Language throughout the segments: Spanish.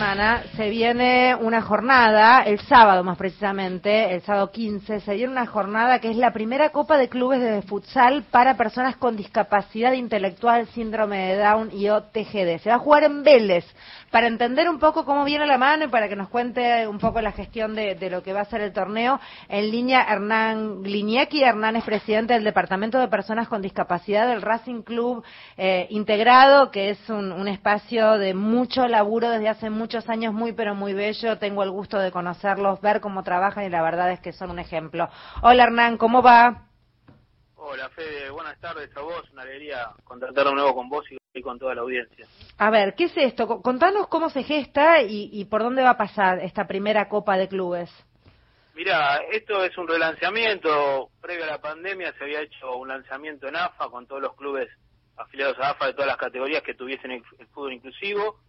semana se viene una jornada, el sábado más precisamente, el sábado 15, se viene una jornada que es la primera Copa de Clubes de Futsal para personas con discapacidad intelectual, síndrome de Down y OTGD. Se va a jugar en Vélez. Para entender un poco cómo viene la mano y para que nos cuente un poco la gestión de, lo que va a ser el torneo, en línea Hernán Gliniecki. Hernán es presidente del Departamento de Personas con Discapacidad del Racing Club eh, Integrado, que es un, un espacio de mucho laburo desde hace muchos años, muy pero muy bello. Tengo el gusto de conocerlos, ver cómo trabajan y la verdad es que son un ejemplo. Hola Hernán, ¿cómo va? Hola Fede, buenas tardes a vos. Una alegría contactar de nuevo con vos y con toda la audiencia. A ver, ¿qué es esto? Contanos cómo se gesta y, y por dónde va a pasar esta primera Copa de Clubes. Mira, esto es un relanzamiento. Previo a la pandemia se había hecho un lanzamiento en AFA con todos los clubes afiliados a AFA de todas las categorías que tuviesen el, el fútbol inclusivo.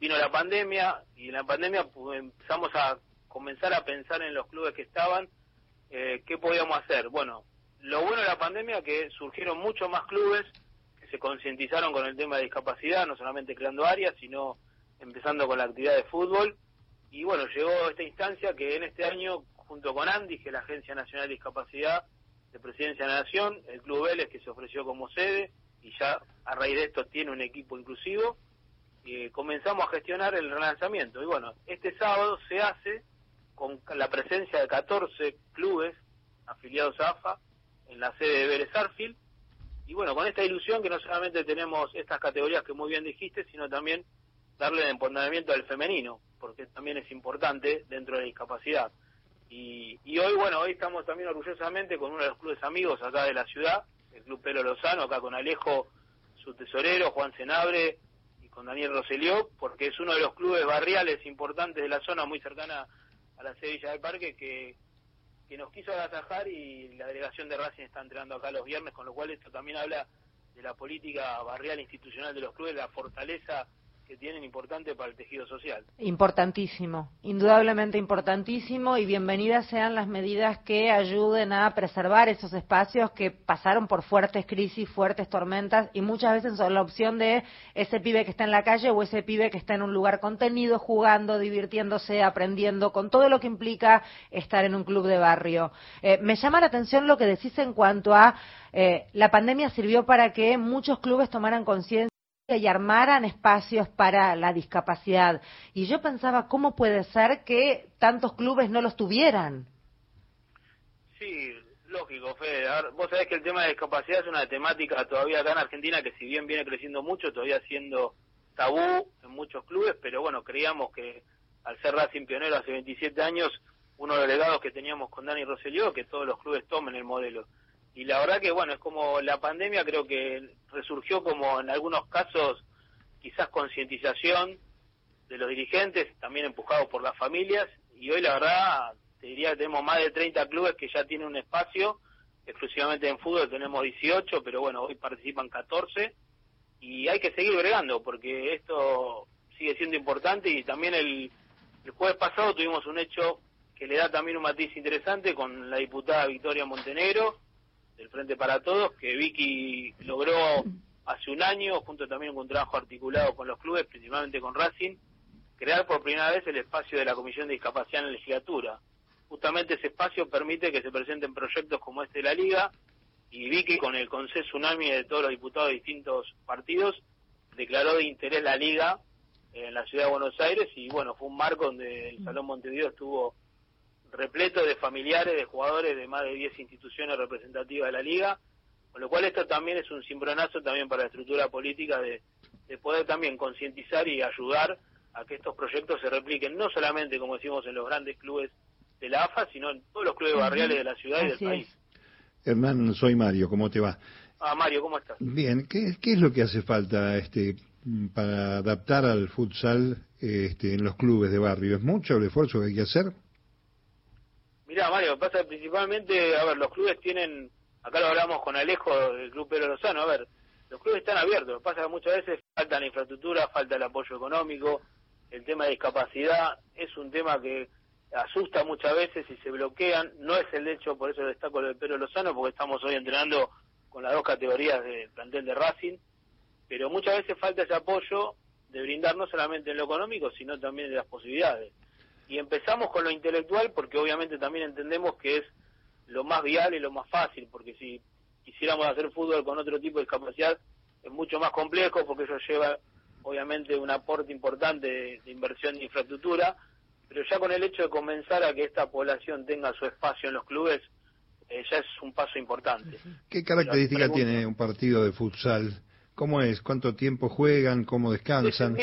Vino la pandemia y en la pandemia pues, empezamos a comenzar a pensar en los clubes que estaban, eh, qué podíamos hacer. Bueno, lo bueno de la pandemia es que surgieron muchos más clubes se concientizaron con el tema de discapacidad, no solamente creando áreas, sino empezando con la actividad de fútbol. Y bueno, llegó esta instancia que en este año, junto con Andy, que es la Agencia Nacional de Discapacidad de Presidencia de la Nación, el Club Vélez, que se ofreció como sede, y ya a raíz de esto tiene un equipo inclusivo, eh, comenzamos a gestionar el relanzamiento. Y bueno, este sábado se hace con la presencia de 14 clubes afiliados a AFA en la sede de Vélez Arfield. Y bueno, con esta ilusión que no solamente tenemos estas categorías que muy bien dijiste, sino también darle el empoderamiento al femenino, porque también es importante dentro de la discapacidad. Y, y hoy, bueno, hoy estamos también orgullosamente con uno de los clubes amigos acá de la ciudad, el Club Pelo Lozano, acá con Alejo, su tesorero, Juan Senabre, y con Daniel Roselió, porque es uno de los clubes barriales importantes de la zona, muy cercana a la Sevilla del Parque, que, que nos quiso agasajar y la delegación de Racing está entrenando acá los viernes, con lo cual esto también habla de la política barrial institucional de los clubes, la fortaleza tienen importante para el tejido social. Importantísimo, indudablemente importantísimo y bienvenidas sean las medidas que ayuden a preservar esos espacios que pasaron por fuertes crisis, fuertes tormentas y muchas veces son la opción de ese pibe que está en la calle o ese pibe que está en un lugar contenido, jugando, divirtiéndose, aprendiendo, con todo lo que implica estar en un club de barrio. Eh, me llama la atención lo que decís en cuanto a eh, la pandemia sirvió para que muchos clubes tomaran conciencia y armaran espacios para la discapacidad. Y yo pensaba, ¿cómo puede ser que tantos clubes no los tuvieran? Sí, lógico, Fede. Ver, vos sabés que el tema de discapacidad es una temática todavía acá en Argentina que si bien viene creciendo mucho, todavía siendo tabú en muchos clubes, pero bueno, creíamos que al ser Racing pionero hace 27 años, uno de los legados que teníamos con Dani Rosselló, que todos los clubes tomen el modelo y la verdad que bueno es como la pandemia creo que resurgió como en algunos casos quizás concientización de los dirigentes también empujados por las familias. Y hoy la verdad te diría que tenemos más de 30 clubes que ya tienen un espacio exclusivamente en fútbol tenemos 18 pero bueno hoy participan 14 y hay que seguir bregando porque esto sigue siendo importante. Y también el, el jueves pasado tuvimos un hecho que le da también un matiz interesante con la diputada Victoria Montenegro del Frente para Todos, que Vicky logró hace un año, junto también con un trabajo articulado con los clubes, principalmente con Racing, crear por primera vez el espacio de la Comisión de Discapacidad en la legislatura. Justamente ese espacio permite que se presenten proyectos como este de la Liga, y Vicky, con el consenso unánime de todos los diputados de distintos partidos, declaró de interés la Liga en la ciudad de Buenos Aires, y bueno, fue un marco donde el Salón Montevideo estuvo repleto de familiares, de jugadores de más de 10 instituciones representativas de la liga, con lo cual esto también es un cimbronazo también para la estructura política de, de poder también concientizar y ayudar a que estos proyectos se repliquen, no solamente, como decimos, en los grandes clubes de la AFA, sino en todos los clubes barriales de la ciudad y del país. Hernán, soy Mario, ¿cómo te va? Ah, Mario, ¿cómo estás? Bien, ¿qué, qué es lo que hace falta este para adaptar al futsal este, en los clubes de barrio? ¿Es mucho el esfuerzo que hay que hacer? Mirá, Mario, pasa principalmente, a ver, los clubes tienen, acá lo hablamos con Alejo del Club Pedro Lozano, a ver, los clubes están abiertos, pasa que muchas veces falta la infraestructura, falta el apoyo económico, el tema de discapacidad es un tema que asusta muchas veces y se bloquean, no es el hecho, por eso destaco lo de Pedro Lozano, porque estamos hoy entrenando con las dos categorías del plantel de Racing, pero muchas veces falta ese apoyo de brindar no solamente en lo económico, sino también de las posibilidades. Y empezamos con lo intelectual porque obviamente también entendemos que es lo más viable y lo más fácil, porque si quisiéramos hacer fútbol con otro tipo de discapacidad es mucho más complejo porque eso lleva obviamente un aporte importante de, inversión de infraestructura, pero ya con el hecho de comenzar a que esta población tenga su espacio en los clubes, eh, ya es un paso importante. ¿Qué característica tiene un partido de futsal? ¿Cómo es? ¿Cuánto tiempo juegan? ¿Cómo descansan? Es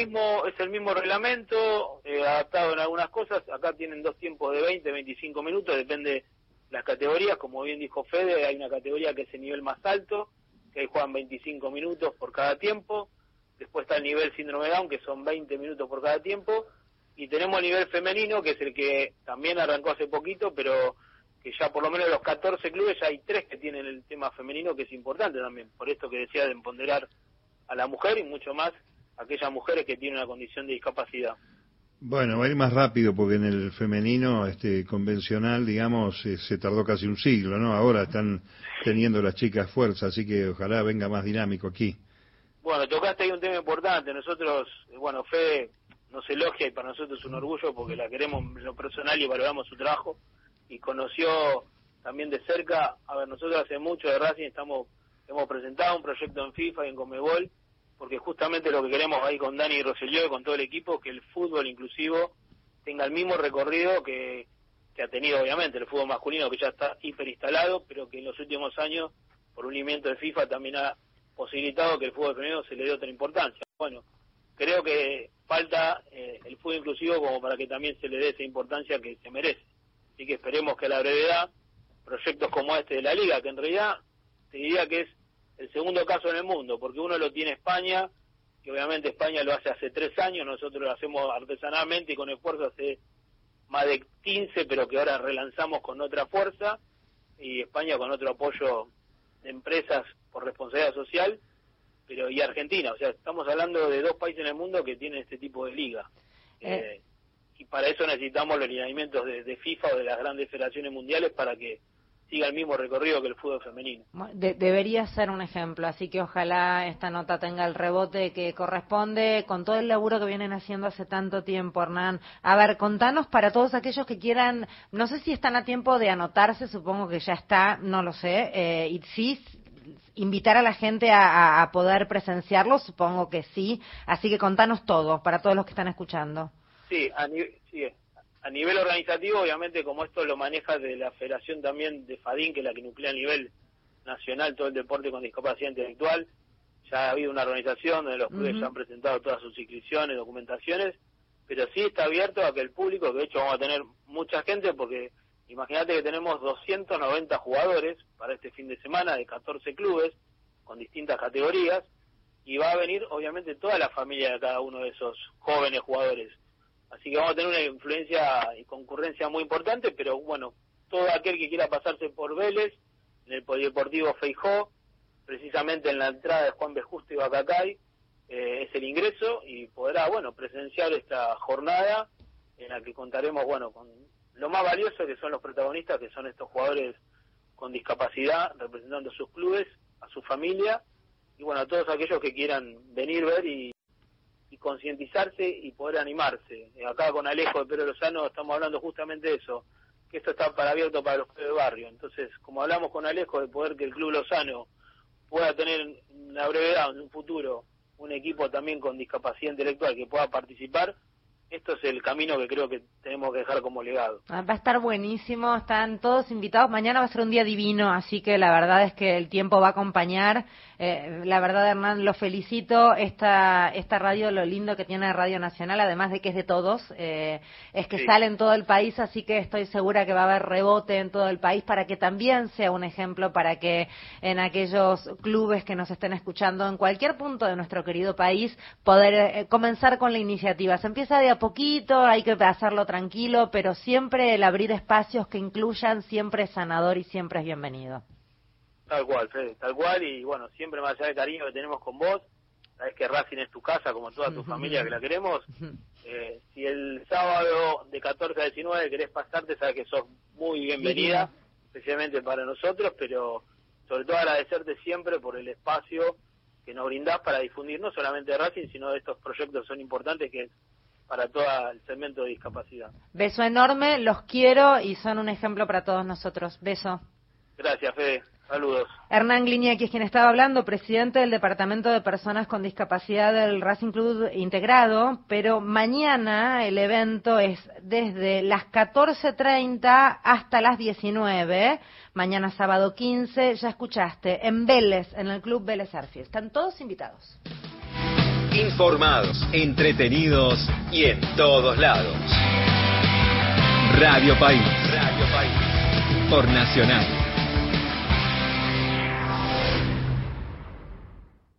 el mismo, reglamento, eh, adaptado en algunas cosas. Acá tienen dos tiempos de 20, 25 minutos, depende las categorías. Como bien dijo Fede, hay una categoría que es el nivel más alto, que ahí juegan 25 minutos por cada tiempo. Después está el nivel síndrome Down, que son 20 minutos por cada tiempo. Y tenemos el nivel femenino, que es el que también arrancó hace poquito, pero que ya por lo menos de los 14 clubes ya hay tres que tienen el tema femenino, que es importante también. Por esto que decía de empoderar a la mujer y mucho más a aquellas mujeres que tienen una condición de discapacidad. Bueno, va a ir más rápido porque en el femenino este convencional, digamos, eh, se tardó casi un siglo, ¿no? Ahora están teniendo las chicas fuerza, así que ojalá venga más dinámico aquí. Bueno, tocaste ahí un tema importante. Nosotros, bueno, Fede nos elogia y para nosotros es un orgullo porque la queremos en lo personal y valoramos su trabajo. Y conoció también de cerca, a ver, nosotros hace mucho de Racing estamos, hemos presentado un proyecto en FIFA y en Comebol porque justamente lo que queremos ahí con Dani Rosselló y con todo el equipo, que el fútbol inclusivo tenga el mismo recorrido que, que ha tenido obviamente el fútbol masculino, que ya está hiperinstalado, pero que en los últimos años, por un movimiento de FIFA, también ha posibilitado que el fútbol femenino se le dé otra importancia. Bueno, creo que falta eh, el fútbol inclusivo como para que también se le dé esa importancia que se merece. Así que esperemos que a la brevedad proyectos como este de la liga, que en realidad te diría que es el segundo caso en el mundo, porque uno lo tiene España, que obviamente España lo hace hace tres años, nosotros lo hacemos artesanalmente y con esfuerzo hace más de 15, pero que ahora relanzamos con otra fuerza, y España con otro apoyo de empresas por responsabilidad social, pero y Argentina, o sea, estamos hablando de dos países en el mundo que tienen este tipo de liga. Eh. Eh, y para eso necesitamos los lineamientos de, FIFA o de las grandes federaciones mundiales para que siga el mismo recorrido que el fútbol femenino. debería ser un ejemplo, así que ojalá esta nota tenga el rebote que corresponde con todo el laburo que vienen haciendo hace tanto tiempo, Hernán. A ver, contanos para todos aquellos que quieran, no sé si están a tiempo de anotarse, supongo que ya está, no lo sé, eh, y sí, invitar a la gente a, poder presenciarlo, supongo que sí, así que contanos todo para todos los que están escuchando. Sí, a sí, a nivel organizativo, obviamente, como esto lo maneja de la Federación también de FADIN, que es la que nuclea a nivel nacional todo el deporte con discapacidad intelectual, ya ha habido una organización donde los clubes ya han presentado todas sus inscripciones, documentaciones, pero sí está abierto a que el público, que de hecho vamos a tener mucha gente, porque imagínate que tenemos 290 jugadores para este fin de semana de 14 clubes con distintas categorías, y va a venir obviamente toda la familia de cada uno de esos jóvenes jugadores Así que vamos a tener una influencia y concurrencia muy importante, pero bueno, todo aquel que quiera pasarse por Vélez, en el Polideportivo Feijó, precisamente en la entrada de Juan B. Justo y Bacacay, eh, es el ingreso y podrá, bueno, presenciar esta jornada en la que contaremos, bueno, con lo más valioso que son los protagonistas, que son estos jugadores con discapacidad, representando a sus clubes, a su familia, y bueno, a todos aquellos que quieran venir, ver y y concientizarse y poder animarse. Eh, acá con Alejo de Pedro Lozano estamos hablando justamente de eso, que esto está para abierto para los clubes de barrio. Entonces, como hablamos con Alejo de poder que el Club Lozano pueda tener en la brevedad, en un futuro, un equipo también con discapacidad intelectual que pueda participar, esto es el camino que creo que tenemos que dejar como legado. Ah, va a estar buenísimo, están todos invitados. Mañana va a ser un día divino, así que la verdad es que el tiempo va a acompañar. Eh, la verdad, Hernán, lo felicito. Esta, esta radio, lo lindo que tiene Radio Nacional, además de que es de todos, eh, es que sale en todo el país, así que estoy segura que va a haber rebote en todo el país para que también sea un ejemplo para que en aquellos clubes que nos estén escuchando en cualquier punto de nuestro querido país, poder eh, comenzar con la iniciativa. Se empieza de poquito, hay que hacerlo tranquilo, pero siempre el abrir espacios que incluyan siempre es sanador y siempre es bienvenido. Tal cual, Fede, tal cual, y bueno, siempre más allá del cariño que tenemos con vos, sabes que Racing es tu casa, como toda tu familia que la queremos. Eh, si el sábado de 14 a 19 querés pasarte, sabes que sos muy bienvenida, especialmente para nosotros, pero sobre todo agradecerte siempre por el espacio que nos brindás para difundir no solamente de Racing, sino de estos proyectos que son importantes que para todo el segmento de discapacidad. Beso enorme, los quiero y son un ejemplo para todos nosotros. Beso. Gracias, Fede. Saludos. Hernán Gliñaki es quien estaba hablando, presidente del Departamento de Personas con Discapacidad del Racing Club Integrado, pero mañana el evento es desde las 14.30 hasta las 19, mañana sábado 15, ya escuchaste, en Vélez, en el Club Vélez Arfield. Están todos invitados. Informados, entretenidos y en todos lados. Radio País. Radio País. Por Nacional.